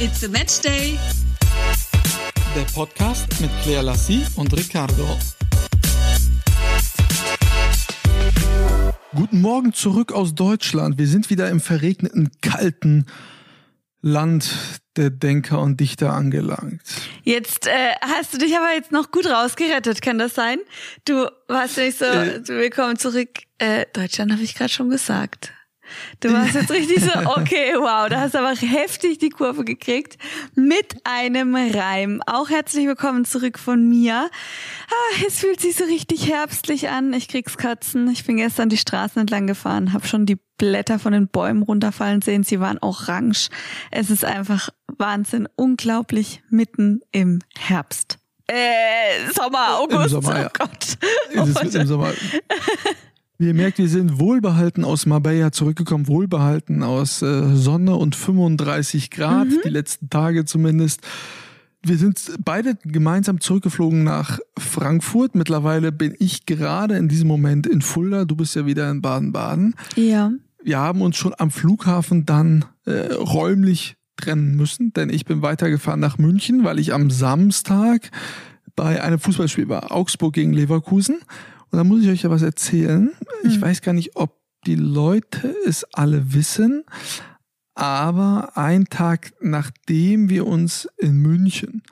It's a Match Day. Der Podcast mit Claire Lassie und Ricardo. Guten Morgen zurück aus Deutschland. Wir sind wieder im verregneten, kalten Land der Denker und Dichter angelangt. Jetzt äh, hast du dich aber jetzt noch gut rausgerettet, kann das sein? Du warst nicht so, Äh. willkommen zurück. Äh, Deutschland habe ich gerade schon gesagt. Du warst jetzt richtig so, okay, wow, da hast du aber heftig die Kurve gekriegt mit einem Reim. Auch herzlich willkommen zurück von mir. Ah, es fühlt sich so richtig herbstlich an. Ich krieg's Katzen. Ich bin gestern die Straßen entlang gefahren, habe schon die Blätter von den Bäumen runterfallen sehen. Sie waren orange. Es ist einfach Wahnsinn, unglaublich mitten im Herbst. Äh, Sommer, August, Sommer, oh ja. Gott. Es ist mitten im Sommer. Wie ihr merkt, wir sind wohlbehalten aus Marbella zurückgekommen, wohlbehalten aus äh, Sonne und 35 Grad, die letzten Tage zumindest. Wir sind beide gemeinsam zurückgeflogen nach Frankfurt. Mittlerweile bin ich gerade in diesem Moment in Fulda. Du bist ja wieder in Baden-Baden. Ja. Wir haben uns schon am Flughafen dann äh, räumlich trennen müssen, denn ich bin weitergefahren nach München, weil ich am Samstag bei einem Fußballspiel war, Augsburg gegen Leverkusen. Und da muss ich euch ja was erzählen. Ich weiß gar nicht, ob die Leute es alle wissen, aber ein Tag nachdem wir uns in München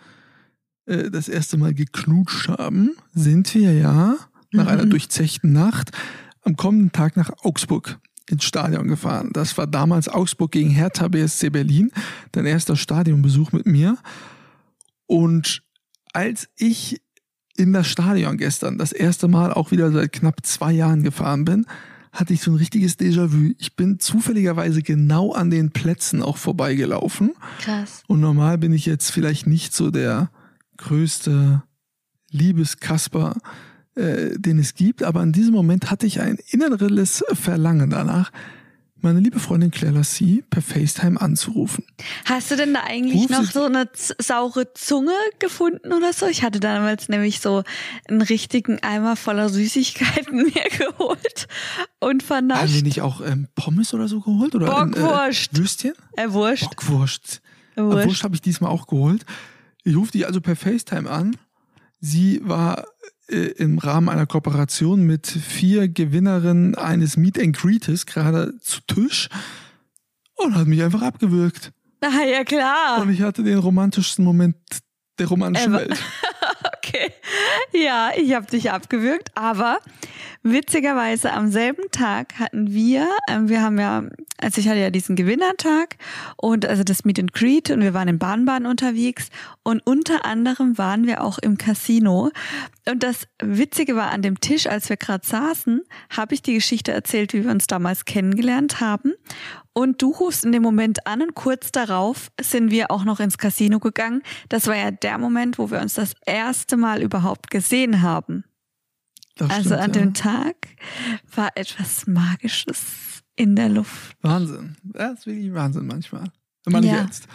äh, das erste Mal geknutscht haben, sind wir ja nach einer durchzechten Nacht am kommenden Tag nach Augsburg ins Stadion gefahren. Das war damals Augsburg gegen Hertha BSC Berlin, dein erster Stadionbesuch mit mir. Und als ich in das Stadion gestern das erste Mal auch wieder seit knapp zwei Jahren gefahren bin, hatte ich so ein richtiges Déjà-vu. Ich bin zufälligerweise genau an den Plätzen auch vorbeigelaufen. Krass. Und normal bin ich jetzt vielleicht nicht so der größte Liebeskasper, äh, den es gibt, aber in diesem Moment hatte ich ein inneres Verlangen danach, meine liebe Freundin Claire Lassie per FaceTime anzurufen. Hast du denn da eigentlich Ruf noch so eine saure Zunge gefunden oder so? Ich hatte damals nämlich so einen richtigen Eimer voller Süßigkeiten mir geholt und Haben wir vernascht. nicht auch ähm, Pommes oder so geholt? Oder Bockwurst. Äh, Würstchen? Äh, Wurscht. Bockwurst. Wurscht. Wurst habe ich diesmal auch geholt. Ich rufe die also per FaceTime an. Sie war äh, im Rahmen einer Kooperation mit vier Gewinnerinnen eines Meet and Greetes gerade zu Tisch und hat mich einfach abgewürgt. Ah, ja klar. Und ich hatte den romantischsten Moment der romantischen Ever. Welt. Okay. Ja, ich habe dich abgewürgt, aber witzigerweise am selben Tag hatten wir, ähm, wir haben ja, also ich hatte ja diesen Gewinnertag und also das Meet and Greet und wir waren in Baden-Baden unterwegs und unter anderem waren wir auch im Casino und das Witzige war an dem Tisch, als wir gerade saßen, habe ich die Geschichte erzählt, wie wir uns damals kennengelernt haben und du rufst in dem Moment an und kurz darauf sind wir auch noch ins Casino gegangen. Das war ja der Moment, wo wir uns das erste Mal überhaupt gesehen haben. Das also stimmt, an ja. dem Tag war etwas Magisches in der Luft. Wahnsinn. Das ist wirklich Wahnsinn manchmal. Wenn man Ja. jetzt.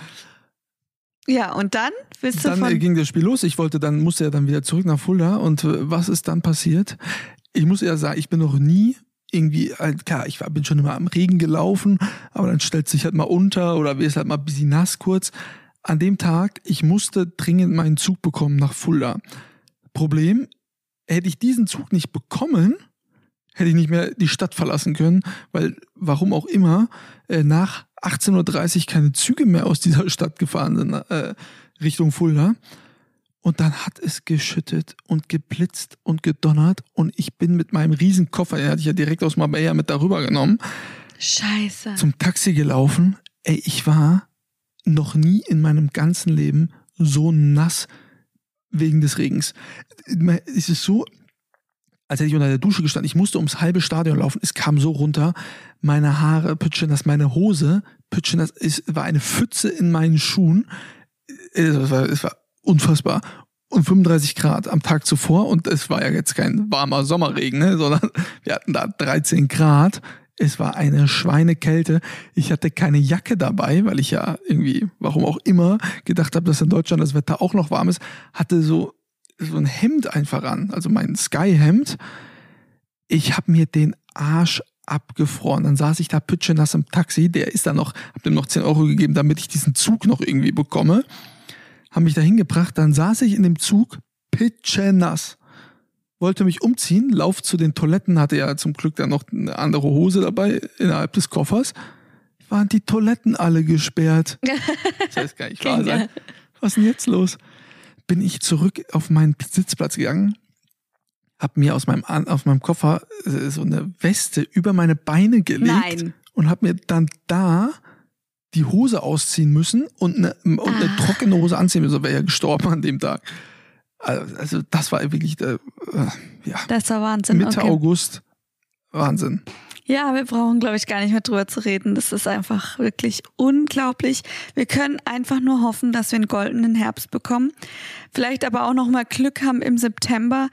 Ja, und dann bist du Dann äh, ging das Spiel los. Ich wollte dann, musste ja dann wieder zurück nach Fulda. Und äh, was ist dann passiert? Ich muss ja sagen, ich bin noch nie irgendwie, äh, klar, ich bin schon immer am Regen gelaufen, aber dann stellt sich halt mal unter oder wird halt mal ein bisschen nass kurz. An dem Tag, ich musste dringend meinen Zug bekommen nach Fulda. Problem, hätte ich diesen Zug nicht bekommen, hätte ich nicht mehr die Stadt verlassen können, weil warum auch immer äh, nach 18.30 Uhr keine Züge mehr aus dieser Stadt gefahren sind äh, Richtung Fulda. Und dann hat es geschüttet und geblitzt und gedonnert und ich bin mit meinem riesen Koffer, den hatte ich ja direkt aus Marbella mit darüber genommen, Scheiße. zum Taxi gelaufen. Ey, ich war noch nie in meinem ganzen Leben so nass wegen des Regens. Es ist so, als hätte ich unter der Dusche gestanden. Ich musste ums halbe Stadion laufen. Es kam so runter. Meine Haare pütschen das, meine Hose pütschen das. Es war eine Pfütze in meinen Schuhen. Es war, es war unfassbar. Und 35 Grad am Tag zuvor. Und es war ja jetzt kein warmer Sommerregen, ne, sondern wir hatten da 13 Grad. Es war eine Schweinekälte. Ich hatte keine Jacke dabei, weil ich ja irgendwie, warum auch immer, gedacht habe, dass in Deutschland das Wetter auch noch warm ist. Hatte so, so ein Hemd einfach an, also mein Sky-Hemd. Ich habe mir den Arsch abgefroren. Dann saß ich da pitschenass im Taxi, der ist dann noch, hab dem noch 10 Euro gegeben, damit ich diesen Zug noch irgendwie bekomme. Hab mich da hingebracht, dann saß ich in dem Zug pitschenass. Wollte mich umziehen, lauf zu den Toiletten, hatte ja zum Glück dann noch eine andere Hose dabei innerhalb des Koffers. Waren die Toiletten alle gesperrt. Das heißt gar nicht wahr sein. Was ist denn jetzt los? Bin ich zurück auf meinen Sitzplatz gegangen, hab mir aus meinem, aus meinem Koffer äh, so eine Weste über meine Beine gelegt Nein. und hab mir dann da die Hose ausziehen müssen und eine, und eine Ah. trockene Hose anziehen müssen, wäre ja gestorben an dem Tag. Also also das war wirklich, äh, ja, Das war Wahnsinn. Mitte okay. August, Wahnsinn. Ja, wir brauchen, glaube ich, gar nicht mehr drüber zu reden. Das ist einfach wirklich unglaublich. Wir können einfach nur hoffen, dass wir einen goldenen Herbst bekommen. Vielleicht aber auch noch mal Glück haben im September.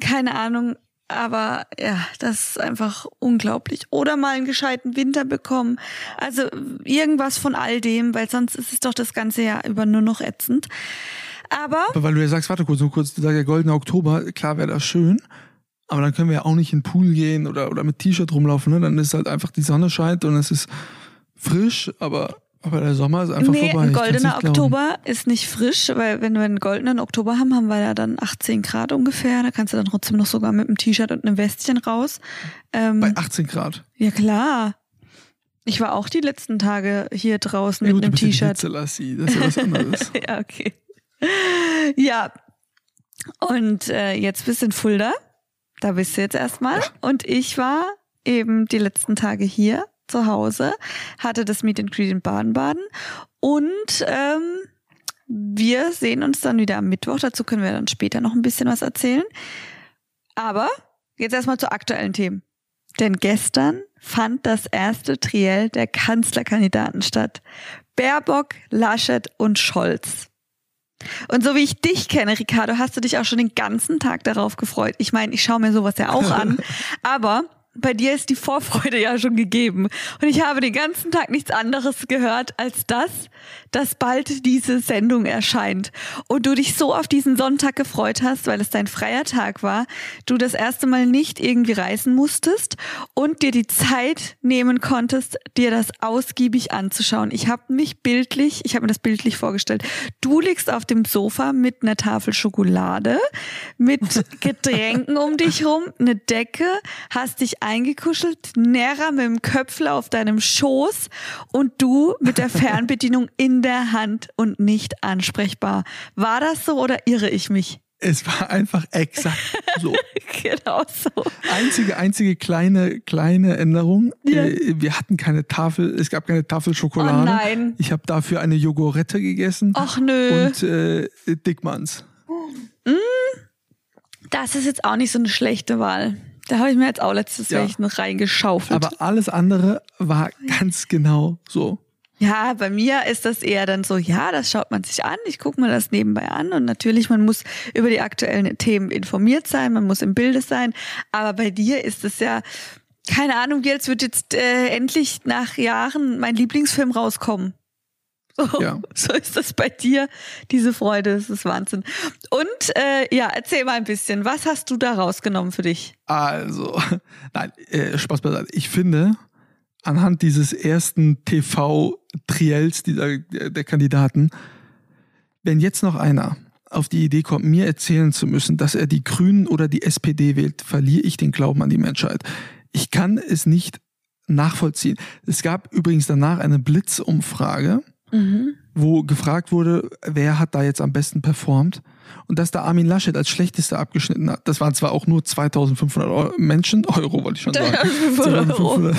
Keine Ahnung. Aber ja, das ist einfach unglaublich. Oder mal einen gescheiten Winter bekommen. Also irgendwas von all dem, weil sonst ist es doch das ganze Jahr über nur noch ätzend. Aber weil du ja sagst, warte kurz, nur kurz, du sagst ja goldener Oktober, klar wäre das schön, aber dann können wir ja auch nicht in den Pool gehen oder, oder mit T-Shirt rumlaufen, ne? Dann ist halt einfach die Sonne scheint und es ist frisch, aber, aber der Sommer ist einfach nee, vorbei. ein goldener. Oktober ist nicht frisch, weil wenn wir einen goldenen Oktober haben, haben wir ja dann 18 Grad ungefähr. Da kannst du dann trotzdem noch sogar mit einem T-Shirt und einem Westchen raus. Ähm, Bei 18 Grad. ja klar. Ich war auch die letzten Tage hier draußen Ja, mit einem ja T-Shirt. Das ist ja was anderes. ja, okay. Ja. Und äh, jetzt bist du in Fulda. Da bist du jetzt erstmal. Und ich war eben die letzten Tage hier zu Hause, hatte das Meet and Greet in Baden-Baden. Und ähm, wir sehen uns dann wieder am Mittwoch. Dazu können wir dann später noch ein bisschen was erzählen. Aber jetzt erstmal zu aktuellen Themen. Denn gestern fand das erste Triell der Kanzlerkandidaten statt. Baerbock, Laschet und Scholz. Und so wie ich dich kenne, Ricardo, hast du dich auch schon den ganzen Tag darauf gefreut. Ich meine, ich schaue mir sowas ja auch an, aber bei dir ist die Vorfreude ja schon gegeben. Und ich habe den ganzen Tag nichts anderes gehört als das, dass bald diese Sendung erscheint. Und du dich so auf diesen Sonntag gefreut hast, weil es dein freier Tag war, du das erste Mal nicht irgendwie reisen musstest und dir die Zeit nehmen konntest, dir das ausgiebig anzuschauen. Ich habe mich bildlich, ich habe mir das bildlich vorgestellt. Du liegst auf dem Sofa mit einer Tafel Schokolade, mit Getränken um dich rum, eine Decke, hast dich eingekuschelt, Nera mit dem Köpfel auf deinem Schoß und du mit der Fernbedienung in der Hand und nicht ansprechbar. War das so oder irre ich mich? Es war einfach exakt so. genau so. Einzige, einzige kleine, kleine Änderung. Ja. Äh, Wir hatten keine Tafel, es gab keine Tafel Schokolade. Oh nein. Ich habe dafür eine Jogurette gegessen. Och nö. Und äh, Dickmanns. Das ist jetzt auch nicht so eine schlechte Wahl. Da habe ich mir jetzt auch letztes Ja. Jahr noch reingeschaufelt. Aber alles andere war ganz genau so. Ja, bei mir ist das eher dann so, ja, das schaut man sich an, ich gucke mir das nebenbei an und natürlich, man muss über die aktuellen Themen informiert sein, man muss im Bilde sein, aber bei dir ist es ja, keine Ahnung, als wird jetzt äh, endlich nach Jahren mein Lieblingsfilm rauskommen. So, Ja. so ist das bei dir, diese Freude, das ist Wahnsinn. Und äh, ja, erzähl mal ein bisschen, was hast du da rausgenommen für dich? Also, nein, äh, Spaß beiseite. Ich finde, anhand dieses ersten TV-Triels dieser, der, Kandidaten, wenn jetzt noch einer auf die Idee kommt, mir erzählen zu müssen, dass er die Grünen oder die SPD wählt, verliere ich den Glauben an die Menschheit. Ich kann es nicht nachvollziehen. Es gab übrigens danach eine Blitzumfrage, wo gefragt wurde, wer hat da jetzt am besten performt und dass da Armin Laschet als schlechtester abgeschnitten hat. Das waren zwar auch nur 2500 Euro, Menschen, Euro wollte ich schon sagen. 2500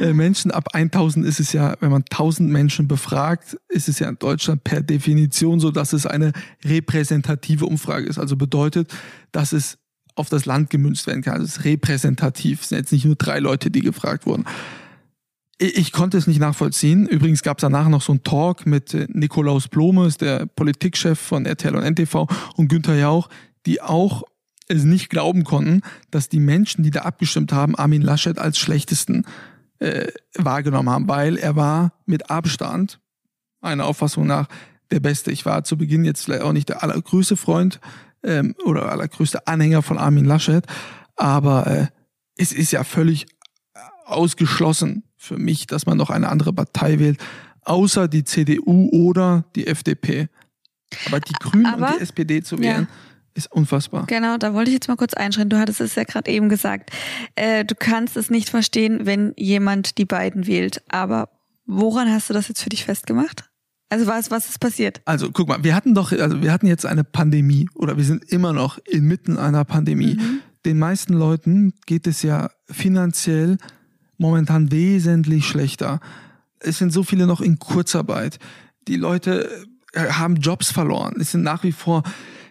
äh, Menschen, ab 1000 ist es ja, wenn man 1000 Menschen befragt, ist es ja in Deutschland per Definition so, dass es eine repräsentative Umfrage ist. Also bedeutet, dass es auf das Land gemünzt werden kann. Also es ist repräsentativ. Es sind jetzt nicht nur drei Leute, die gefragt wurden. Ich, konnte es nicht nachvollziehen. Übrigens gab es danach noch so einen Talk mit äh, Nikolaus Blomes, der Politikchef von RTL und NTV, und Günther Jauch, die auch es nicht glauben konnten, dass die Menschen, die da abgestimmt haben, Armin Laschet als schlechtesten äh, wahrgenommen haben, weil er war mit Abstand, meiner Auffassung nach, der Beste. Ich war zu Beginn jetzt auch nicht der allergrößte Freund ähm, oder allergrößte Anhänger von Armin Laschet, aber äh, es ist ja völlig ausgeschlossen für mich, dass man noch eine andere Partei wählt, außer die CDU oder die FDP. Aber die Grünen Aber, und die SPD zu wählen, ja. ist unfassbar. Genau, da wollte ich jetzt mal kurz einschreiten. Du hattest es ja gerade eben gesagt. Äh, du kannst es nicht verstehen, wenn jemand die beiden wählt. Aber woran hast du das jetzt für dich festgemacht? Also was, was ist passiert? Also guck mal, wir hatten doch, also wir hatten jetzt eine Pandemie oder wir sind immer noch inmitten einer Pandemie. Mhm. Den meisten Leuten geht es ja finanziell momentan wesentlich schlechter. Es sind so viele noch in Kurzarbeit. Die Leute äh, haben Jobs verloren. Es sind nach wie vor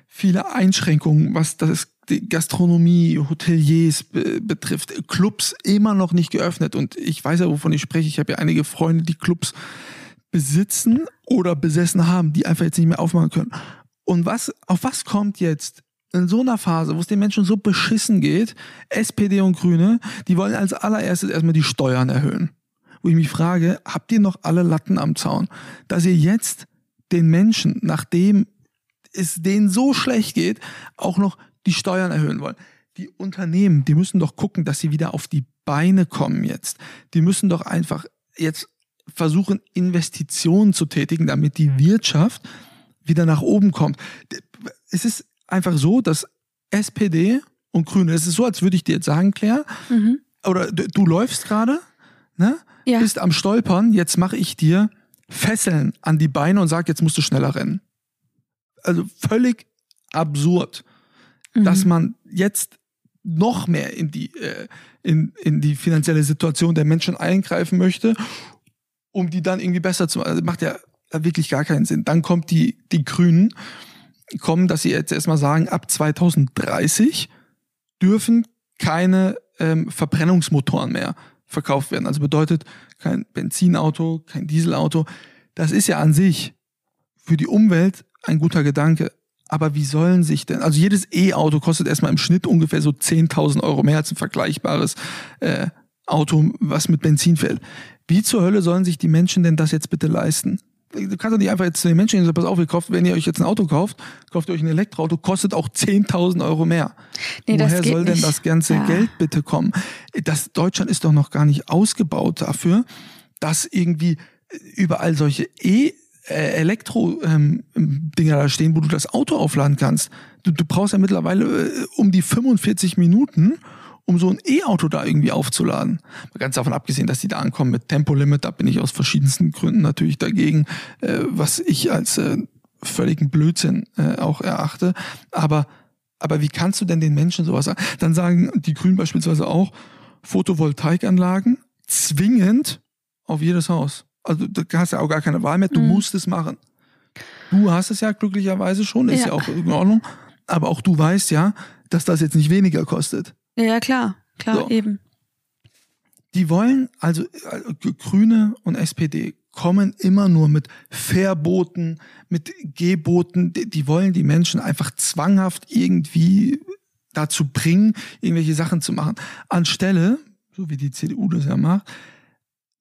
viele Einschränkungen, was das die Gastronomie, Hoteliers betrifft. Clubs immer noch nicht geöffnet. Und ich weiß ja, wovon ich spreche. Ich habe ja einige Freunde, die Clubs besitzen oder besessen haben, die einfach jetzt nicht mehr aufmachen können. Und was, auf was kommt jetzt in so einer Phase, wo es den Menschen so beschissen geht, SPD und Grüne, die wollen als allererstes erstmal die Steuern erhöhen. Wo ich mich frage, habt ihr noch alle Latten am Zaun, dass ihr jetzt den Menschen, nachdem es denen so schlecht geht, auch noch die Steuern erhöhen wollen? Die Unternehmen, die müssen doch gucken, dass sie wieder auf die Beine kommen jetzt. Die müssen doch einfach jetzt versuchen, Investitionen zu tätigen, damit die Wirtschaft wieder nach oben kommt. Es ist einfach so, dass SPD und Grüne, es ist so, als würde ich dir jetzt sagen, Claire, mhm. oder du, du läufst gerade, ne? Ja. bist am Stolpern, jetzt mache ich dir Fesseln an die Beine und sage, jetzt musst du schneller rennen. Also völlig absurd, mhm. dass man jetzt noch mehr in die, äh, in, in die finanzielle Situation der Menschen eingreifen möchte um die dann irgendwie besser zu machen. Also macht ja wirklich gar keinen Sinn. Dann kommt die, die Grünen, kommen, dass sie jetzt erstmal sagen, ab 2030 dürfen keine ähm, Verbrennungsmotoren mehr verkauft werden. Also bedeutet kein Benzinauto, kein Dieselauto. Das ist ja an sich für die Umwelt ein guter Gedanke. Aber wie sollen sich denn, also jedes E-Auto kostet erstmal im Schnitt ungefähr so 10.000 Euro mehr als ein vergleichbares äh, Auto, was mit Benzin fährt. Wie zur Hölle sollen sich die Menschen denn das jetzt bitte leisten? Du kannst doch nicht einfach jetzt zu den Menschen sagen, pass auf, ihr kauft, wenn ihr euch jetzt ein Auto kauft, kauft ihr euch ein Elektroauto, kostet auch 10.000 Euro mehr. Nee, Woher soll denn nicht. das ganze ja. Geld bitte kommen? Das, Deutschland ist doch noch gar nicht ausgebaut dafür, dass irgendwie überall solche E- äh, Elektro-Dinger ähm, da stehen, wo du das Auto aufladen kannst. Du, du brauchst ja mittlerweile äh, um die 45 Minuten, um so ein E-Auto da irgendwie aufzuladen. Ganz davon abgesehen, dass die da ankommen mit Tempolimit, da bin ich aus verschiedensten Gründen natürlich dagegen, äh, was ich als äh, völligen Blödsinn äh, auch erachte. Aber, aber wie kannst du denn den Menschen sowas sagen? Dann sagen die Grünen beispielsweise auch, Photovoltaikanlagen zwingend auf jedes Haus. Also da hast du ja auch gar keine Wahl mehr, du mhm. musst es machen. Du hast es ja glücklicherweise schon, ist ja. ja auch in Ordnung. Aber auch du weißt ja, dass das jetzt nicht weniger kostet. Ja, klar, klar, so. eben. Die wollen, also äh, Grüne und SPD kommen immer nur mit Verboten, mit Geboten. Die, die wollen die Menschen einfach zwanghaft irgendwie dazu bringen, irgendwelche Sachen zu machen. Anstelle, so wie die CDU das ja macht,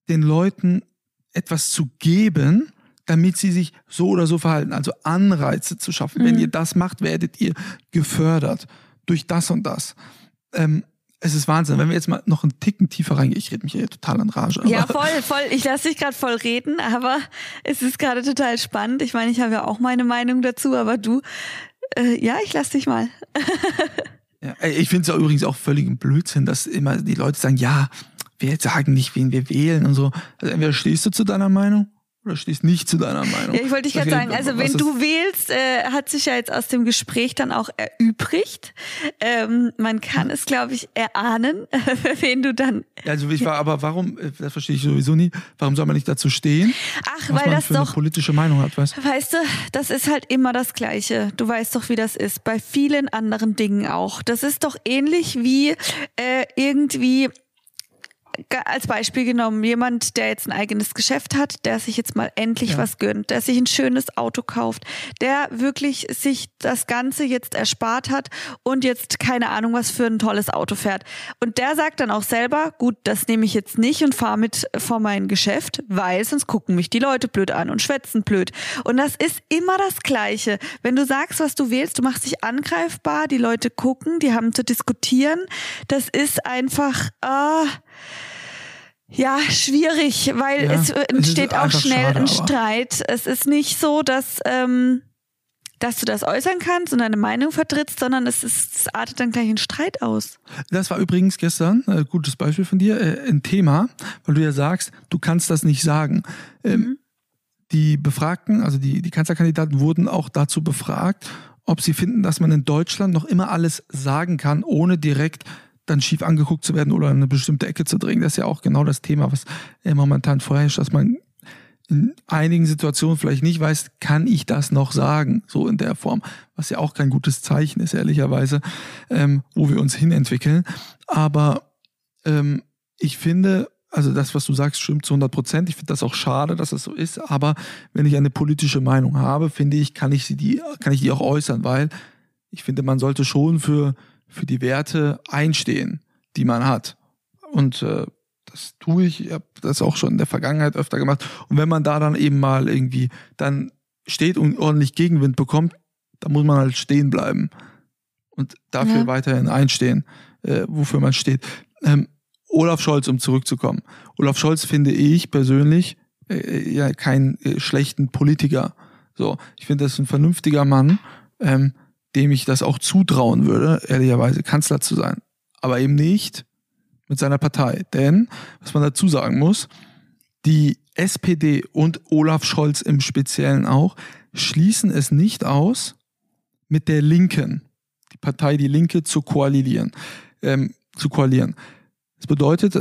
den Leuten etwas zu geben, damit sie sich so oder so verhalten. Also Anreize zu schaffen. Mhm. Wenn ihr das macht, werdet ihr gefördert durch das und das ähm, es ist Wahnsinn. Wenn wir jetzt mal noch einen Ticken tiefer reingehen, ich rede mich hier total in Rage. ja, voll, voll. Ich lasse dich gerade voll reden, aber es ist gerade total spannend. Ich meine, ich habe ja auch meine Meinung dazu, aber du, äh, ja, ich lasse dich mal. ja, ich finde es übrigens auch völlig ein Blödsinn, dass immer die Leute sagen, ja, wir sagen nicht, wen wir wählen und so. Also entweder stehst du zu deiner Meinung oder stehst nicht zu deiner Meinung? Ja, ich wollte dich gerade sagen, also wenn du wählst, äh, hat sich ja jetzt aus dem Gespräch dann auch erübrigt. Ähm, man kann es, glaube ich, erahnen, wen du dann. Also ich war, aber warum, äh, das verstehe ich sowieso nie, warum soll man nicht dazu stehen? Ach, weil das doch. Eine politische Meinung hat, weißt Weißt du, das ist halt immer das Gleiche. Du weißt doch, wie das ist. Bei vielen anderen Dingen auch. Das ist doch ähnlich wie äh, irgendwie als Beispiel genommen, jemand, der jetzt ein eigenes Geschäft hat, der sich jetzt mal endlich ja. was gönnt, der sich ein schönes Auto kauft, der wirklich sich das Ganze jetzt erspart hat und jetzt keine Ahnung, was für ein tolles Auto fährt. Und der sagt dann auch selber, gut, das nehme ich jetzt nicht und fahre mit vor mein Geschäft, weil sonst gucken mich die Leute blöd an und schwätzen blöd. Und das ist immer das Gleiche. Wenn du sagst, was du wählst, du machst dich angreifbar, die Leute gucken, die haben zu diskutieren. Das ist einfach, äh, Ja, schwierig, weil ja, es entsteht auch schnell schade, ein Streit. Es ist nicht so, dass, ähm, dass du das äußern kannst und deine Meinung vertrittst, sondern es, ist, es artet dann gleich in Streit aus. Das war übrigens gestern, äh, gutes Beispiel von dir, äh, ein Thema, weil du ja sagst, du kannst das nicht sagen. Ähm, mhm. Die Befragten, also die, die Kanzlerkandidaten wurden auch dazu befragt, ob sie finden, dass man in Deutschland noch immer alles sagen kann, ohne direkt dann schief angeguckt zu werden oder in eine bestimmte Ecke zu drängen. Das ist ja auch genau das Thema, was momentan vorherrscht, dass man in einigen Situationen vielleicht nicht weiß, kann ich das noch sagen, so in der Form, was ja auch kein gutes Zeichen ist, ehrlicherweise, ähm, wo wir uns hinentwickeln. Aber ähm, ich finde, also das, was du sagst, stimmt zu 100 Prozent. Ich finde das auch schade, dass das so ist. Aber wenn ich eine politische Meinung habe, finde ich, kann ich sie die, kann ich die auch äußern, weil ich finde, man sollte schon für für die Werte einstehen, die man hat. Und äh, das tue ich, ich habe das auch schon in der Vergangenheit öfter gemacht. Und wenn man da dann eben mal irgendwie dann steht und ordentlich Gegenwind bekommt, dann muss man halt stehen bleiben und dafür ja. weiterhin einstehen, äh, wofür man steht. Ähm, Olaf Scholz, um zurückzukommen. Olaf Scholz finde ich persönlich äh, ja keinen äh, schlechten Politiker. So, ich finde, das ist ein vernünftiger Mann. Ähm, dem ich das auch zutrauen würde, ehrlicherweise Kanzler zu sein. Aber eben nicht mit seiner Partei. Denn, was man dazu sagen muss, die SPD und Olaf Scholz im Speziellen auch schließen es nicht aus, mit der Linken, die Partei Die Linke, zu koalieren. Ähm, zu koalieren. Das bedeutet,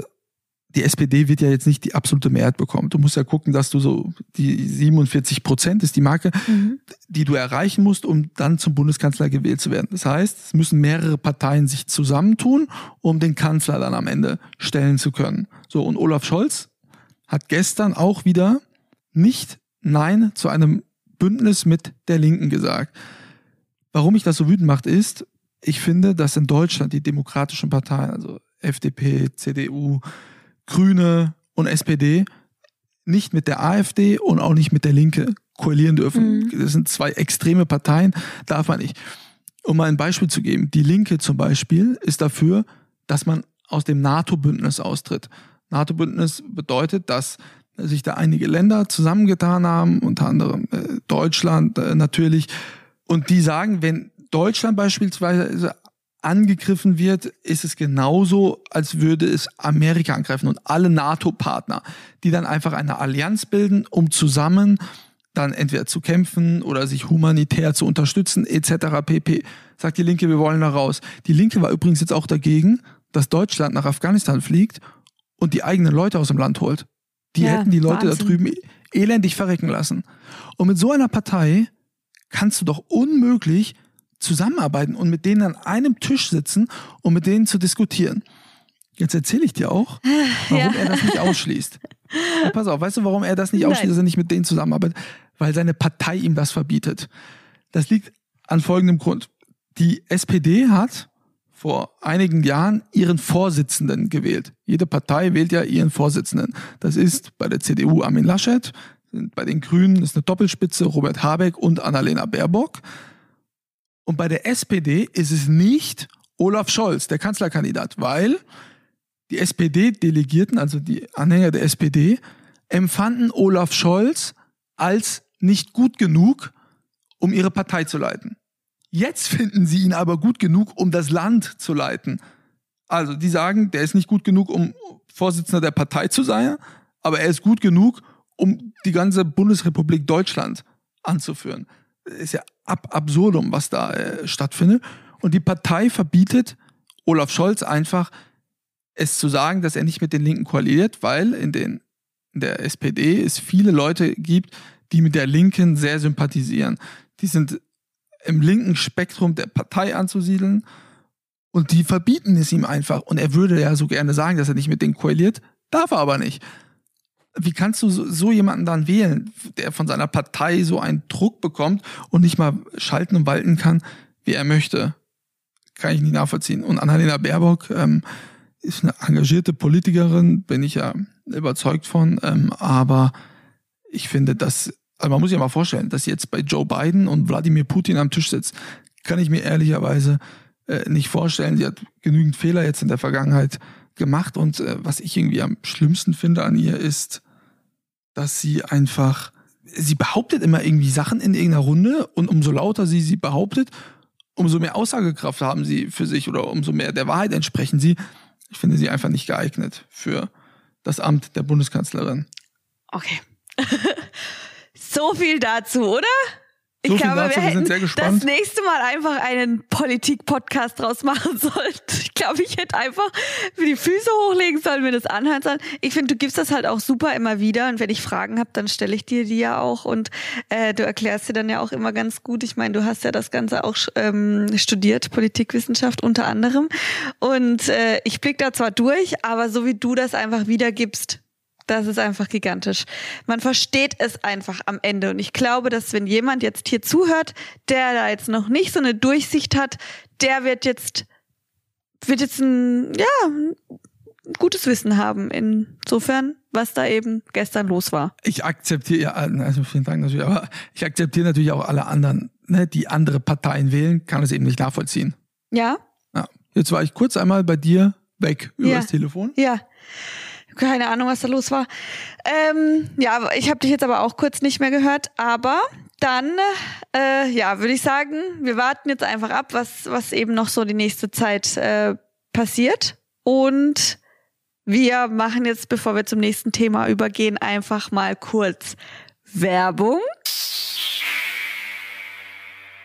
die SPD wird ja jetzt nicht die absolute Mehrheit bekommen. Du musst ja gucken, dass du so die 47 Prozent ist die Marke, mhm. die du erreichen musst, um dann zum Bundeskanzler gewählt zu werden. Das heißt, es müssen mehrere Parteien sich zusammentun, um den Kanzler dann am Ende stellen zu können. So, und Olaf Scholz hat gestern auch wieder nicht Nein zu einem Bündnis mit der Linken gesagt. Warum mich das so wütend macht, ist, ich finde, dass in Deutschland die demokratischen Parteien, also FDP, CDU, Grüne und SPD nicht mit der AfD und auch nicht mit der Linke koalieren dürfen. Mhm. Das sind zwei extreme Parteien, darf man nicht. Um mal ein Beispiel zu geben, die Linke zum Beispiel ist dafür, dass man aus dem NATO-Bündnis austritt. NATO-Bündnis bedeutet, dass sich da einige Länder zusammengetan haben, unter anderem äh, Deutschland äh, natürlich, und die sagen, wenn Deutschland beispielsweise angegriffen wird, ist es genauso, als würde es Amerika angreifen und alle NATO-Partner, die dann einfach eine Allianz bilden, um zusammen dann entweder zu kämpfen oder sich humanitär zu unterstützen, etc. pp. Sagt die Linke, wir wollen da raus. Die Linke war übrigens jetzt auch dagegen, dass Deutschland nach Afghanistan fliegt und die eigenen Leute aus dem Land holt. Die ja, hätten die Leute Wahnsinn. da drüben elendig verrecken lassen. Und mit so einer Partei kannst du doch unmöglich zusammenarbeiten und mit denen an einem Tisch sitzen und mit denen zu diskutieren. Jetzt erzähle ich dir auch, warum ja. er das nicht ausschließt. Ja, pass auf, weißt du, warum er das nicht ausschließt, dass er nicht mit denen zusammenarbeitet? Weil seine Partei ihm das verbietet. Das liegt an folgendem Grund. Die SPD hat vor einigen Jahren ihren Vorsitzenden gewählt. Jede Partei wählt ja ihren Vorsitzenden. Das ist bei der CDU Armin Laschet, bei den Grünen ist eine Doppelspitze Robert Habeck und Annalena Baerbock. Und bei der SPD ist es nicht Olaf Scholz, der Kanzlerkandidat, weil die SPD-Delegierten, also die Anhänger der SPD, empfanden Olaf Scholz als nicht gut genug, um ihre Partei zu leiten. Jetzt finden sie ihn aber gut genug, um das Land zu leiten. Also, die sagen, der ist nicht gut genug, um Vorsitzender der Partei zu sein, aber er ist gut genug, um die ganze Bundesrepublik Deutschland anzuführen ist ja ab absurdum, was da äh, stattfindet. Und die Partei verbietet Olaf Scholz einfach, es zu sagen, dass er nicht mit den Linken koaliert, weil in, den, in der SPD es viele Leute gibt, die mit der Linken sehr sympathisieren. Die sind im linken Spektrum der Partei anzusiedeln und die verbieten es ihm einfach. Und er würde ja so gerne sagen, dass er nicht mit denen koaliert, darf er aber nicht wie kannst du so, jemanden dann wählen, der von seiner Partei so einen Druck bekommt und nicht mal schalten und walten kann, wie er möchte? Kann ich nicht nachvollziehen. Und Annalena Baerbock ähm, ist eine engagierte Politikerin, bin ich ja überzeugt von, ähm, aber ich finde, dass, also man muss sich ja mal vorstellen, dass jetzt bei Joe Biden und Wladimir Putin am Tisch sitzt, kann ich mir ehrlicherweise äh, nicht vorstellen. Sie hat genügend Fehler jetzt in der Vergangenheit gemacht und äh, was ich irgendwie am schlimmsten finde an ihr ist, dass sie einfach, sie behauptet immer irgendwie Sachen in irgendeiner Runde und umso lauter sie sie behauptet, umso mehr Aussagekraft haben sie für sich oder umso mehr der Wahrheit entsprechen sie. Ich finde sie einfach nicht geeignet für das Amt der Bundeskanzlerin. Okay. so viel dazu, oder? So ich glaube, dazu, wir wir sind hätten sehr gespannt. das nächste Mal einfach einen Politik-Podcast draus machen sollen. Glaube, ich hätte einfach die Füße hochlegen sollen, mir das anhören sollen. Ich finde, du gibst das halt auch super immer wieder und wenn ich Fragen habe, dann stelle ich dir die ja auch und äh, du erklärst dir dann ja auch immer ganz gut. Ich meine, du hast ja das Ganze auch ähm, studiert, Politikwissenschaft unter anderem und äh, ich blick da zwar durch, aber so wie du das einfach wiedergibst, das ist einfach gigantisch. Man versteht es einfach am Ende. Und ich glaube, dass wenn jemand jetzt hier zuhört, der da jetzt noch nicht so eine Durchsicht hat, der wird jetzt, wird jetzt ein, ja, ein gutes Wissen haben. Insofern, was da eben gestern los war. Ich akzeptiere, ja, also vielen Dank natürlich, aber ich akzeptiere natürlich auch alle anderen, ne, die andere Parteien wählen, kann es eben nicht nachvollziehen. Ja? Ja. Jetzt war ich kurz einmal bei dir weg über Ja. das Telefon. Ja. Keine Ahnung, was da los war. Ähm, ja, ich habe dich jetzt aber auch kurz nicht mehr gehört. Aber dann, äh, ja, würde ich sagen, wir warten jetzt einfach ab, was, was eben noch so die nächste Zeit äh, passiert. Und wir machen jetzt, bevor wir zum nächsten Thema übergehen, einfach mal kurz Werbung.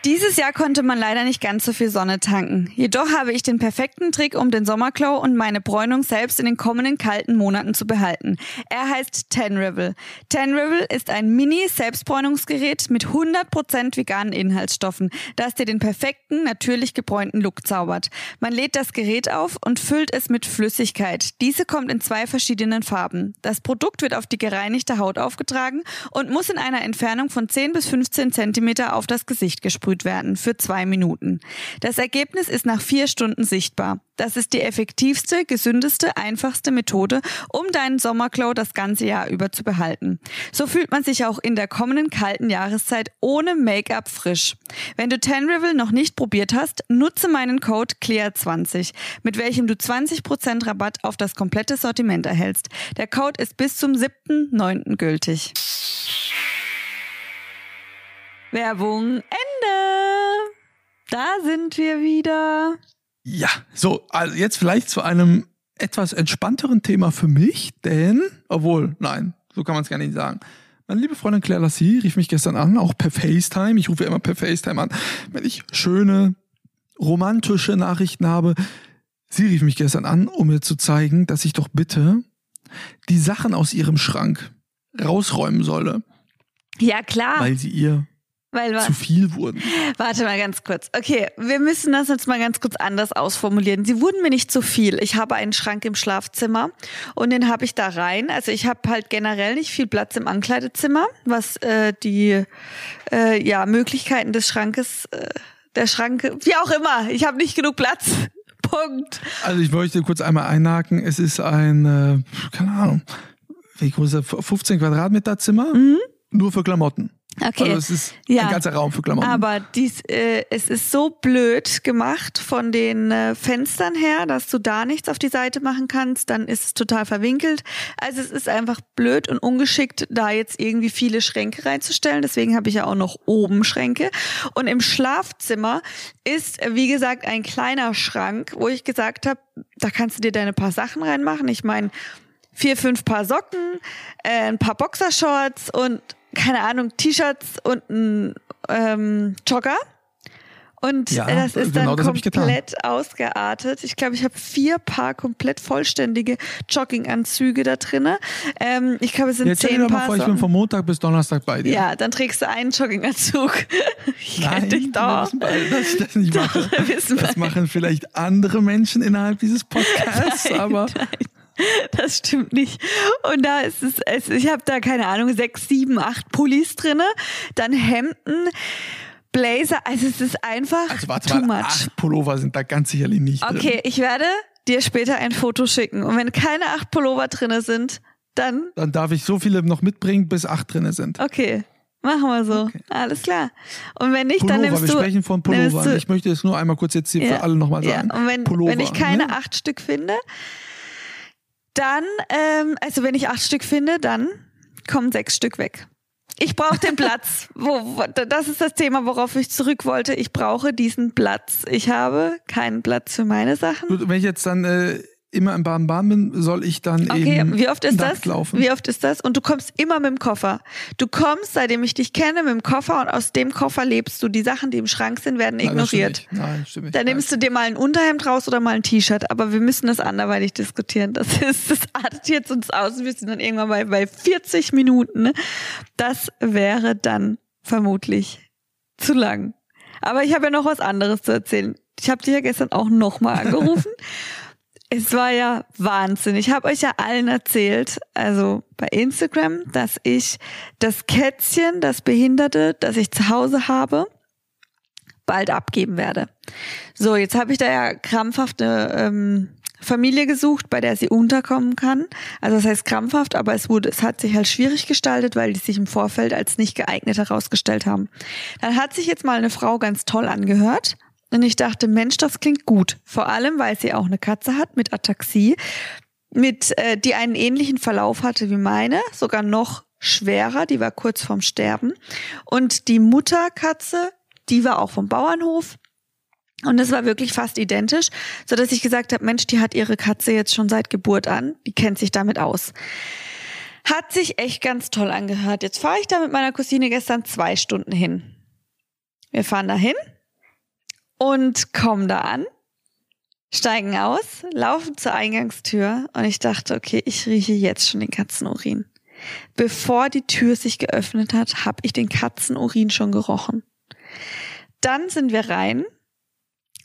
Dieses Jahr konnte man leider nicht ganz so viel Sonne tanken. Jedoch habe ich den perfekten Trick, um den Sommerklau und meine Bräunung selbst in den kommenden kalten Monaten zu behalten. Er heißt Tenrivel. Tenrivel ist ein Mini-Selbstbräunungsgerät mit 100% veganen Inhaltsstoffen, das dir den perfekten, natürlich gebräunten Look zaubert. Man lädt das Gerät auf und füllt es mit Flüssigkeit. Diese kommt in zwei verschiedenen Farben. Das Produkt wird auf die gereinigte Haut aufgetragen und muss in einer Entfernung von 10 bis 15 Zentimeter auf das Gesicht gesprüht werden für zwei Minuten. Das Ergebnis ist nach vier Stunden sichtbar. Das ist die effektivste, gesündeste, einfachste Methode, um deinen Sommerglow das ganze Jahr über zu behalten. So fühlt man sich auch in der kommenden kalten Jahreszeit ohne Make-up frisch. Wenn du Tenrivel noch nicht probiert hast, nutze meinen Code CLEAR20, mit welchem du 20% Rabatt auf das komplette Sortiment erhältst. Der Code ist bis zum 7.9. gültig. Werbung Ende. Da sind wir wieder. Ja, so, also jetzt vielleicht zu einem etwas entspannteren Thema für mich, denn, obwohl, nein, so kann man es gar nicht sagen. Meine liebe Freundin Claire Lassie rief mich gestern an, auch per FaceTime. Ich rufe ja immer per FaceTime an, wenn ich schöne, romantische Nachrichten habe. Sie rief mich gestern an, um mir zu zeigen, dass ich doch bitte die Sachen aus ihrem Schrank rausräumen solle, Ja, klar. weil sie ihr Weil was? zu viel wurden. Warte mal ganz kurz. Okay, wir müssen das jetzt mal ganz kurz anders ausformulieren. Sie wurden mir nicht zu viel. Ich habe einen Schrank im Schlafzimmer und den habe ich da rein. Also ich habe halt generell nicht viel Platz im Ankleidezimmer, was äh, die äh, ja, Möglichkeiten des Schrankes, äh, der Schranke, wie auch immer. Ich habe nicht genug Platz. Punkt. Also ich möchte kurz einmal einhaken. Es ist ein, äh, keine Ahnung, wie groß ist das? 15 Quadratmeter Zimmer, nur für Klamotten. Okay. Also es ist Ja. ein ganzer Raum für Klamotten. Aber dies, äh, es ist so blöd gemacht von den äh, Fenstern her, dass du da nichts auf die Seite machen kannst. Dann ist es total verwinkelt. Also es ist einfach blöd und ungeschickt, da jetzt irgendwie viele Schränke reinzustellen. Deswegen habe ich ja auch noch oben Schränke. Und im Schlafzimmer ist, wie gesagt, ein kleiner Schrank, wo ich gesagt habe, da kannst du dir deine paar Sachen reinmachen. Ich meine, vier, fünf Paar Socken, äh, ein paar Boxershorts und keine Ahnung, T-Shirts und ein ähm, Jogger. Und Ja, das ist genau dann das komplett ausgeartet. Ich glaube, ich habe vier Paar komplett vollständige Jogginganzüge da drinne. Ähm, ich glaube, es sind Jetzt zehn doch mal Paar. vor, ich bin von Montag bis Donnerstag bei dir. ja, dann trägst du einen Jogginganzug. Ich Nein, dich wir doch. wissen beide, dass ich das nicht mache. wir wissen Das machen vielleicht andere Menschen innerhalb dieses Podcasts, Nein, aber nein, das stimmt nicht. Und da ist es, es ich habe da keine Ahnung, sechs, sieben, acht Pullis drinne, dann Hemden, Blazer, also es ist einfach also warte too mal, much. acht Pullover sind da ganz sicherlich nicht drin. Okay, ich werde dir später ein Foto schicken. Und wenn keine acht Pullover drinne sind, dann Dann darf ich so viele noch mitbringen, bis acht drinne sind. okay. Machen wir so. Alles klar. Und wenn nicht, dann Pullover, nimmst wir du. sprechen von Pullovern. Ich möchte es nur einmal kurz jetzt hier Ja, für alle nochmal ja. sagen. Und wenn, Pullover, wenn ich keine ne? acht Stück finde, Dann, ähm, also wenn ich acht Stück finde, dann kommen sechs Stück weg. Ich brauche den Platz. Wo, wo, das ist das Thema, worauf ich zurück wollte. Ich brauche diesen Platz. Ich habe keinen Platz für meine Sachen. Wenn ich jetzt dann äh, immer im Baden-Baden bin, soll ich dann okay, eben wie oft ist das? laufen. Wie oft ist das? Und du kommst immer mit dem Koffer. Du kommst, seitdem ich dich kenne, mit dem Koffer und aus dem Koffer lebst du. Die Sachen, die im Schrank sind, werden Nein, das ignoriert. nicht. Nein, stimmt nicht. Dann nimmst du dir mal ein Unterhemd raus oder mal ein T-Shirt, aber wir müssen das anderweitig diskutieren. Das ist, das artet jetzt uns aus. Wir sind dann irgendwann bei, bei 40 Minuten. ne? Das wäre dann vermutlich zu lang. Aber ich habe ja noch was anderes zu erzählen. Ich habe dich ja gestern auch nochmal angerufen. Es war ja Wahnsinn. Ich habe euch ja allen erzählt, also bei Instagram, dass ich das Kätzchen, das Behinderte, das ich zu Hause habe, bald abgeben werde. So, jetzt habe ich da ja krampfhaft eine ähm, Familie gesucht, bei der sie unterkommen kann. Also das heißt krampfhaft, aber es wurde, es hat sich halt schwierig gestaltet, weil die sich im Vorfeld als nicht geeignet herausgestellt haben. Dann hat sich jetzt mal eine Frau ganz toll angehört. Und ich dachte, Mensch, das klingt gut. Vor allem, weil sie auch eine Katze hat mit Ataxie, mit, äh, die einen ähnlichen Verlauf hatte wie meine, sogar noch schwerer, die war kurz vorm Sterben. Und die Mutterkatze, die war auch vom Bauernhof. Und es war wirklich fast identisch, so dass ich gesagt habe, Mensch, die hat ihre Katze jetzt schon seit Geburt an, die kennt sich damit aus. Hat sich echt ganz toll angehört. Jetzt fahre ich da mit meiner Cousine gestern zwei Stunden hin. Wir fahren da hin und kommen da an, steigen aus, laufen zur Eingangstür und ich dachte, okay, ich rieche jetzt schon den Katzenurin. Bevor die Tür sich geöffnet hat, habe ich den Katzenurin schon gerochen. Dann sind wir rein.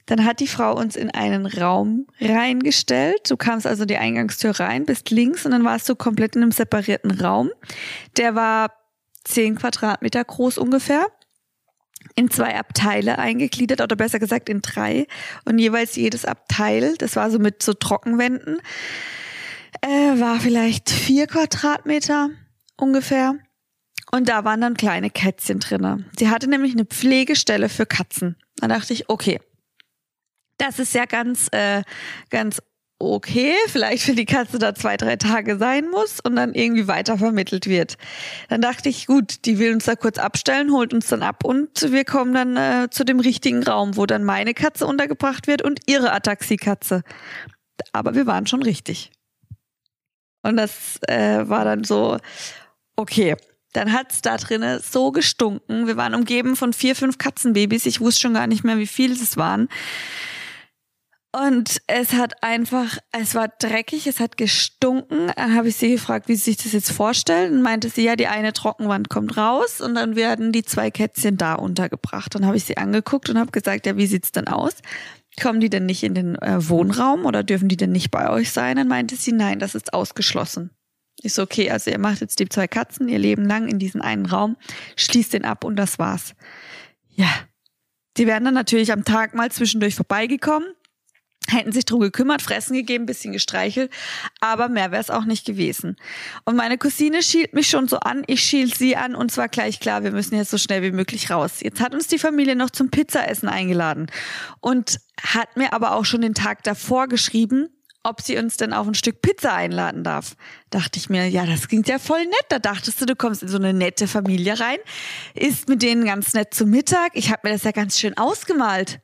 Dann hat die Frau uns in einen Raum reingestellt. Du kamst also die Eingangstür rein, bist links und dann warst du komplett in einem separierten Raum. Der war zehn Quadratmeter groß ungefähr in zwei Abteile eingegliedert oder besser gesagt in drei und jeweils jedes Abteil, das war so mit so Trockenwänden, äh, war vielleicht vier Quadratmeter ungefähr und da waren dann kleine Kätzchen drinne. Sie hatte nämlich eine Pflegestelle für Katzen. Da dachte ich, okay, das ist ja ganz, äh, ganz okay, vielleicht für die Katze da zwei, drei Tage sein muss und dann irgendwie weiter vermittelt wird. Dann dachte ich, gut, die will uns da kurz abstellen, holt uns dann ab und wir kommen dann äh, zu dem richtigen Raum, wo dann meine Katze untergebracht wird und ihre Ataxie-Katze. Aber wir waren schon richtig. Und das äh, war dann so, okay. Dann hat's da drinnen so gestunken. Wir waren umgeben von vier, fünf Katzenbabys. Ich wusste schon gar nicht mehr, wie viele es waren. Und es hat einfach, es war dreckig, es hat gestunken. Dann habe ich sie gefragt, wie sie sich das jetzt vorstellen. Und meinte sie, ja, die eine Trockenwand kommt raus und dann werden die zwei Kätzchen da untergebracht. Dann habe ich sie angeguckt und habe gesagt, ja, wie sieht's denn aus? Kommen die denn nicht in den äh, Wohnraum oder dürfen die denn nicht bei euch sein? Dann meinte sie, nein, das ist ausgeschlossen. Ich so, okay, also ihr macht jetzt die zwei Katzen ihr Leben lang in diesen einen Raum, schließt den ab und das war's. Ja. Die wären dann natürlich am Tag mal zwischendurch vorbeigekommen, hätten sich drum gekümmert, Fressen gegeben, bisschen gestreichelt, aber mehr wäre es auch nicht gewesen. Und meine Cousine schielt mich schon so an, ich schiel sie an und zwar gleich klar, wir müssen jetzt so schnell wie möglich raus. Jetzt hat uns die Familie noch zum Pizzaessen eingeladen und hat mir aber auch schon den Tag davor geschrieben, ob sie uns denn auf ein Stück Pizza einladen darf. Dachte ich mir, ja, das klingt ja voll nett. Da dachtest du, du kommst in so eine nette Familie rein, isst mit denen ganz nett zu Mittag. Ich habe mir das ja ganz schön ausgemalt.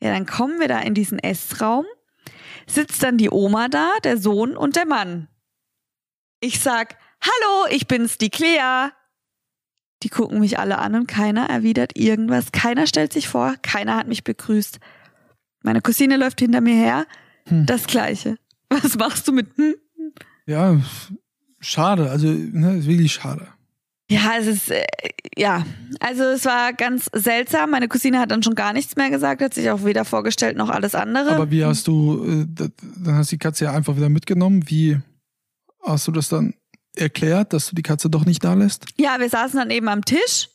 Ja, dann kommen wir da in diesen Essraum, sitzt dann die Oma da, der Sohn und der Mann. Ich sag, hallo, ich bin's, die Clea. Die gucken mich alle an und keiner erwidert irgendwas. Keiner stellt sich vor, keiner hat mich begrüßt. Meine Cousine läuft hinter mir her, Hm. das Gleiche. Was machst du mit, hm? Ja, schade. Also, ne, ist wirklich schade. Ja, es ist, äh, ja, also es war ganz seltsam. Meine Cousine hat dann schon gar nichts mehr gesagt, hat sich auch weder vorgestellt noch alles andere. Aber wie hast du, äh, dann hast du die Katze ja einfach wieder mitgenommen. Wie hast du das dann erklärt, dass du die Katze doch nicht da lässt? Ja, wir saßen dann eben am Tisch,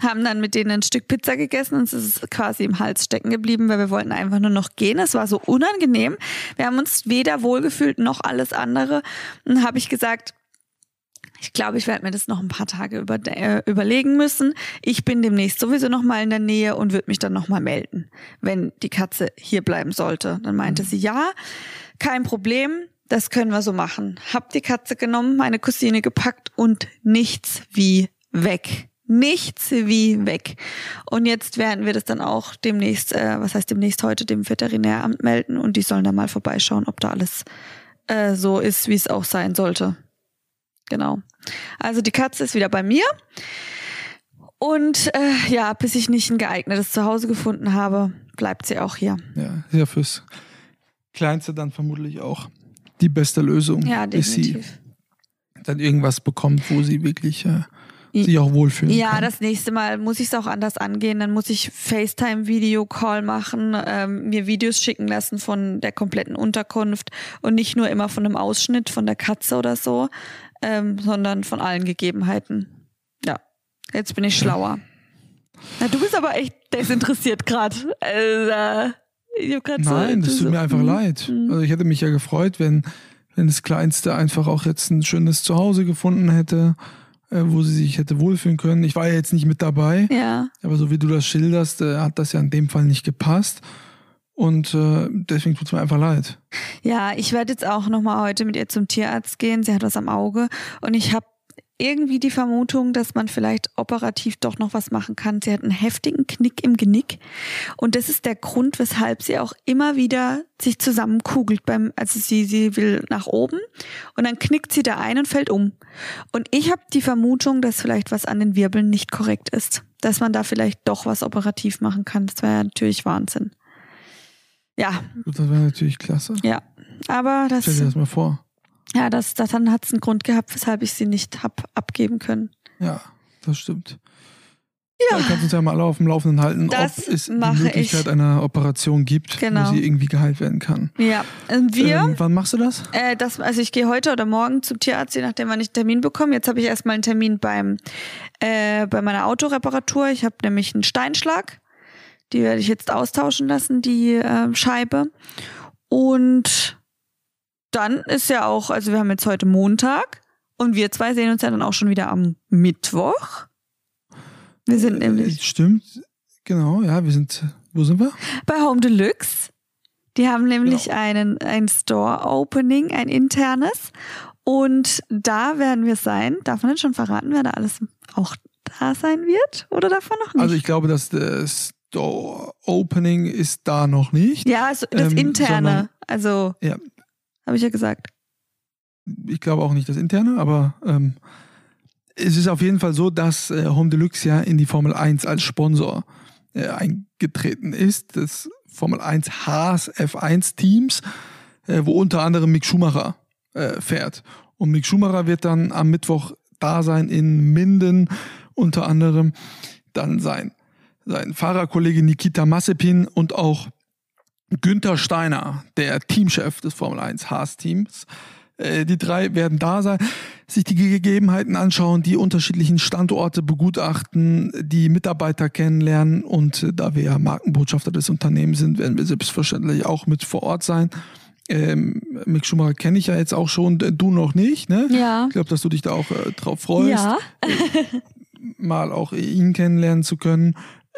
haben dann mit denen ein Stück Pizza gegessen und es ist quasi im Hals stecken geblieben, weil wir wollten einfach nur noch gehen. Es war so unangenehm. Wir haben uns weder wohlgefühlt noch alles andere. Und dann habe ich gesagt, ich glaube, ich werde mir das noch ein paar Tage über, äh, überlegen müssen. Ich bin demnächst sowieso noch mal in der Nähe und würde mich dann noch mal melden, wenn die Katze hier bleiben sollte. Dann meinte sie, ja, kein Problem. das können wir so machen. Hab die Katze genommen, meine Cousine gepackt und nichts wie weg. Nichts wie weg. Und jetzt werden wir das dann auch demnächst, äh, was heißt demnächst heute, dem Veterinäramt melden und die sollen da mal vorbeischauen, ob da alles äh, so ist, wie es auch sein sollte. Genau. Also die Katze ist wieder bei mir. Und äh, ja, bis ich nicht ein geeignetes Zuhause gefunden habe, bleibt sie auch hier. Ja, ja fürs Kleinste dann vermutlich auch die beste Lösung. Ja, bis sie dann irgendwas bekommt, wo sie wirklich äh, sich auch wohlfühlen Ja, kann. das nächste Mal muss ich es auch anders angehen. Dann muss ich FaceTime-Video-Call machen, ähm, mir Videos schicken lassen von der kompletten Unterkunft und nicht nur immer von einem Ausschnitt von der Katze oder so, ähm, sondern von allen Gegebenheiten. Ja, jetzt bin ich schlauer. Na, du bist aber echt desinteressiert gerade. Also, grad so- Nein, das tut so- mir einfach Mhm. leid. Mhm. Also ich hätte mich ja gefreut, wenn, wenn das Kleinste einfach auch jetzt ein schönes Zuhause gefunden hätte, äh, wo sie sich hätte wohlfühlen können. Ich war ja jetzt nicht mit dabei, Ja, aber so wie du das schilderst, äh, hat das ja in dem Fall nicht gepasst. Und äh, deswegen tut es mir einfach leid. Ja, ich werde jetzt auch nochmal heute mit ihr zum Tierarzt gehen. Sie hat was am Auge und ich habe irgendwie die Vermutung, dass man vielleicht operativ doch noch was machen kann. Sie hat einen heftigen Knick im Genick und das ist der Grund, weshalb sie auch immer wieder sich zusammenkugelt beim, also sie, sie will nach oben und dann knickt sie da ein und fällt um. Und ich habe die Vermutung, dass vielleicht was an den Wirbeln nicht korrekt ist, dass man da vielleicht doch was operativ machen kann. Das wäre natürlich Wahnsinn. Ja, das wäre natürlich klasse. ja. Aber das, Stell dir das mal vor. ja, das, das dann hat es einen Grund gehabt, weshalb ich sie nicht hab abgeben können. Ja, das stimmt. Ja. Du kannst uns ja mal alle auf dem Laufenden halten, Das ob es die Möglichkeit ich. einer Operation gibt, Genau. wo sie irgendwie geheilt werden kann. Ja, und wir, Ähm, wann machst du das? äh, das, also ich gehe heute oder morgen zum Tierarzt, je nachdem, wann ich einen Termin bekomme. Jetzt habe ich erstmal einen Termin beim, äh, bei meiner Autoreparatur. Ich habe nämlich einen Steinschlag. Die werde ich jetzt austauschen lassen, die äh, Scheibe. Und dann ist ja auch, also wir haben jetzt heute Montag und wir zwei sehen uns ja dann auch schon wieder am Mittwoch. Wir sind nämlich Äh, Stimmt, genau, ja, wir sind, wo sind wir? bei Home Deluxe. Die haben nämlich Genau. einen, ein Store-Opening, ein internes. Und da werden wir sein. Darf man denn schon verraten, wer da alles auch da sein wird? Oder davon noch nicht? Also ich glaube, dass das Opening ist da noch nicht. ja, also das ähm, interne. Also, Ja. habe ich ja gesagt. Ich glaube auch nicht das interne, aber ähm, es ist auf jeden Fall so, dass äh, Home Deluxe ja in die Formel 1 als Sponsor äh, eingetreten ist. Das Formel 1 Haas F1 Teams, äh, wo unter anderem Mick Schumacher äh, fährt. Und Mick Schumacher wird dann am Mittwoch da sein in Minden unter anderem. Dann sein, sein Fahrerkollege Nikita Mazepin und auch Günther Steiner, der Teamchef des Formel 1 Haas-Teams. Äh, Die drei werden da sein, sich die Gegebenheiten anschauen, die unterschiedlichen Standorte begutachten, die Mitarbeiter kennenlernen und äh, da wir ja Markenbotschafter des Unternehmens sind, werden wir selbstverständlich auch mit vor Ort sein. Ähm, Mick Schumacher kenne ich ja jetzt auch schon, äh, du noch nicht, ne? Ja. Ich glaube, dass du dich da auch äh, drauf freust Ja. mal auch ihn kennenlernen zu können.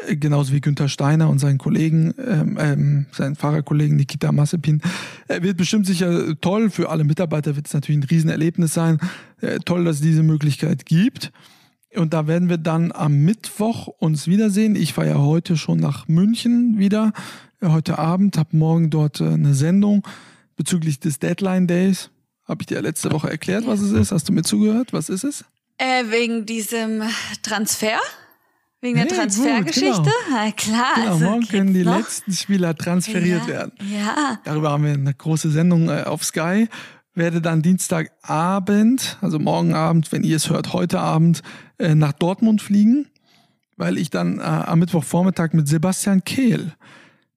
Äh, Genauso wie Günther Steiner und seinen Kollegen, ähm, ähm, seinen Fahrerkollegen Nikita Mazepin. Er wird bestimmt sicher toll. Für alle Mitarbeiter wird es natürlich ein Riesenerlebnis sein. Äh, toll, dass es diese Möglichkeit gibt. Und da werden wir dann am Mittwoch uns wiedersehen. Ich fahre ja heute schon nach München wieder. Äh, heute Abend, habe morgen dort äh, eine Sendung bezüglich des Deadline Days. Habe ich dir letzte Woche erklärt, was es ist? Hast du mir zugehört? Was ist es? Äh, wegen diesem Transfer? Wegen der gut, Transfergeschichte? genau. Na klar. Genau, also morgen können die noch? letzten Spieler transferiert ja. werden. Ja. Darüber haben wir eine große Sendung äh, auf Sky. Werde dann Dienstagabend, also morgen Abend, wenn ihr es hört, heute Abend, äh, nach Dortmund fliegen, weil ich dann äh, am Mittwochvormittag mit Sebastian Kehl,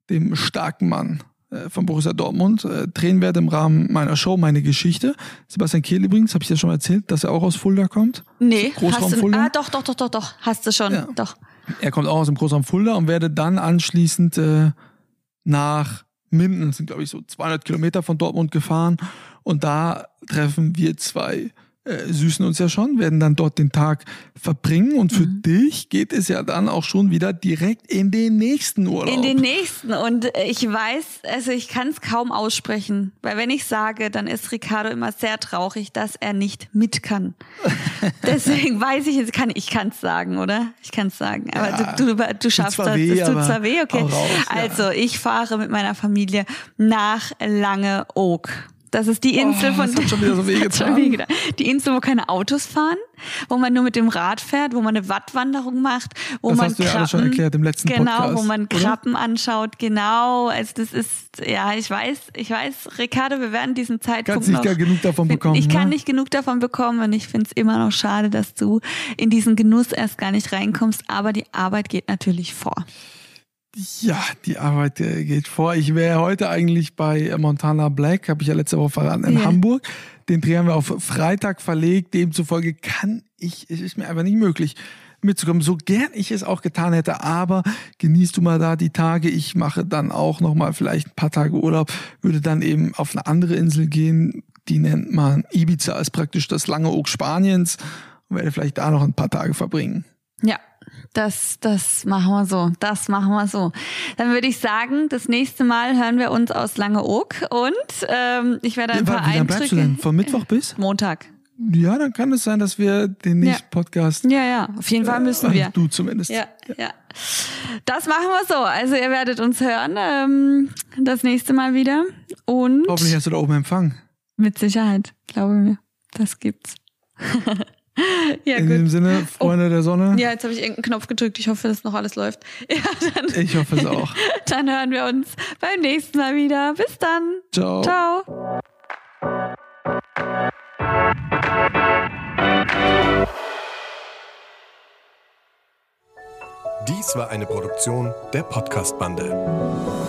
dem starken Mann von Borussia Dortmund, äh, drehen werde im Rahmen meiner Show, meine Geschichte. Sebastian Kehl übrigens, habe ich dir schon erzählt, dass er auch aus Fulda kommt. Nee, Großraum hast du, Fulda? ah, doch, doch, doch, doch, doch, hast du schon, Ja. doch. Er kommt auch aus dem Großraum Fulda und werde dann anschließend äh, nach Minden, das sind glaube ich so 200 Kilometer von Dortmund gefahren und da treffen wir zwei äh, süßen uns ja schon, werden dann dort den Tag verbringen und für mhm. dich geht es ja dann auch schon wieder direkt in den nächsten Urlaub. In den nächsten und ich weiß, also ich kann es kaum aussprechen, weil wenn ich sage, dann ist Ricardo immer sehr traurig, dass er nicht mit kann. Deswegen weiß ich, kann ich kann es sagen, oder? Ich kann es sagen, aber ja, du, du, du schaffst das. Weh, das tut zwar weh, okay. Raus, ja. Also ich fahre mit meiner Familie nach Langeoog. Das ist die Insel oh, von. Das hat schon wieder so wehgetan. Die Insel, wo keine Autos fahren, wo man nur mit dem Rad fährt, wo man eine Wattwanderung macht, wo das man hast du ja schon erklärt im letzten genau, Podcast. wo man Krabben oder? anschaut, genau. Also das ist, ja, ich weiß, ich weiß, Ricardo, wir werden diesen Zeitpunkt Kannst nicht noch, genug davon bekommen. Ich kann ne? nicht genug davon bekommen und ich finde es immer noch schade, dass du in diesen Genuss erst gar nicht reinkommst. Aber die Arbeit geht natürlich vor. Ja, die Arbeit äh, geht vor. Ich wäre heute eigentlich bei Montana Black, habe ich ja letzte Woche verraten, in ja. Hamburg. Den Dreh haben wir auf Freitag verlegt. Demzufolge kann ich, es ist mir einfach nicht möglich mitzukommen, so gern ich es auch getan hätte. Aber genießt du mal da die Tage. Ich mache dann auch noch mal vielleicht ein paar Tage Urlaub, würde dann eben auf eine andere Insel gehen. Die nennt man Ibiza, ist praktisch das lange Oak Spaniens und werde vielleicht da noch ein paar Tage verbringen. Ja, das, das machen wir so. Das machen wir so. Dann würde ich sagen, das nächste Mal hören wir uns aus Langeoog und ähm, ich werde ein ja, paar Wie lange bleibst du denn? Von Mittwoch bis? Montag. Ja, dann kann es sein, dass wir den nächsten ja. Podcast. Ja, ja, auf jeden Fall müssen wir. Äh, du zumindest. Ja, ja. Das machen wir so. Also ihr werdet uns hören ähm, das nächste Mal wieder. Und Hoffentlich hast du da oben Empfang. Mit Sicherheit, glaube mir. Das gibt's. ja, In gut. dem Sinne, Freunde oh. der Sonne. Ja, jetzt habe ich irgendeinen Knopf gedrückt. Ich hoffe, dass noch alles läuft. Ja, dann, ich hoffe es auch. Dann hören wir uns beim nächsten Mal wieder. Bis dann. Ciao. Ciao. Dies war eine Produktion der Podcast-Bande.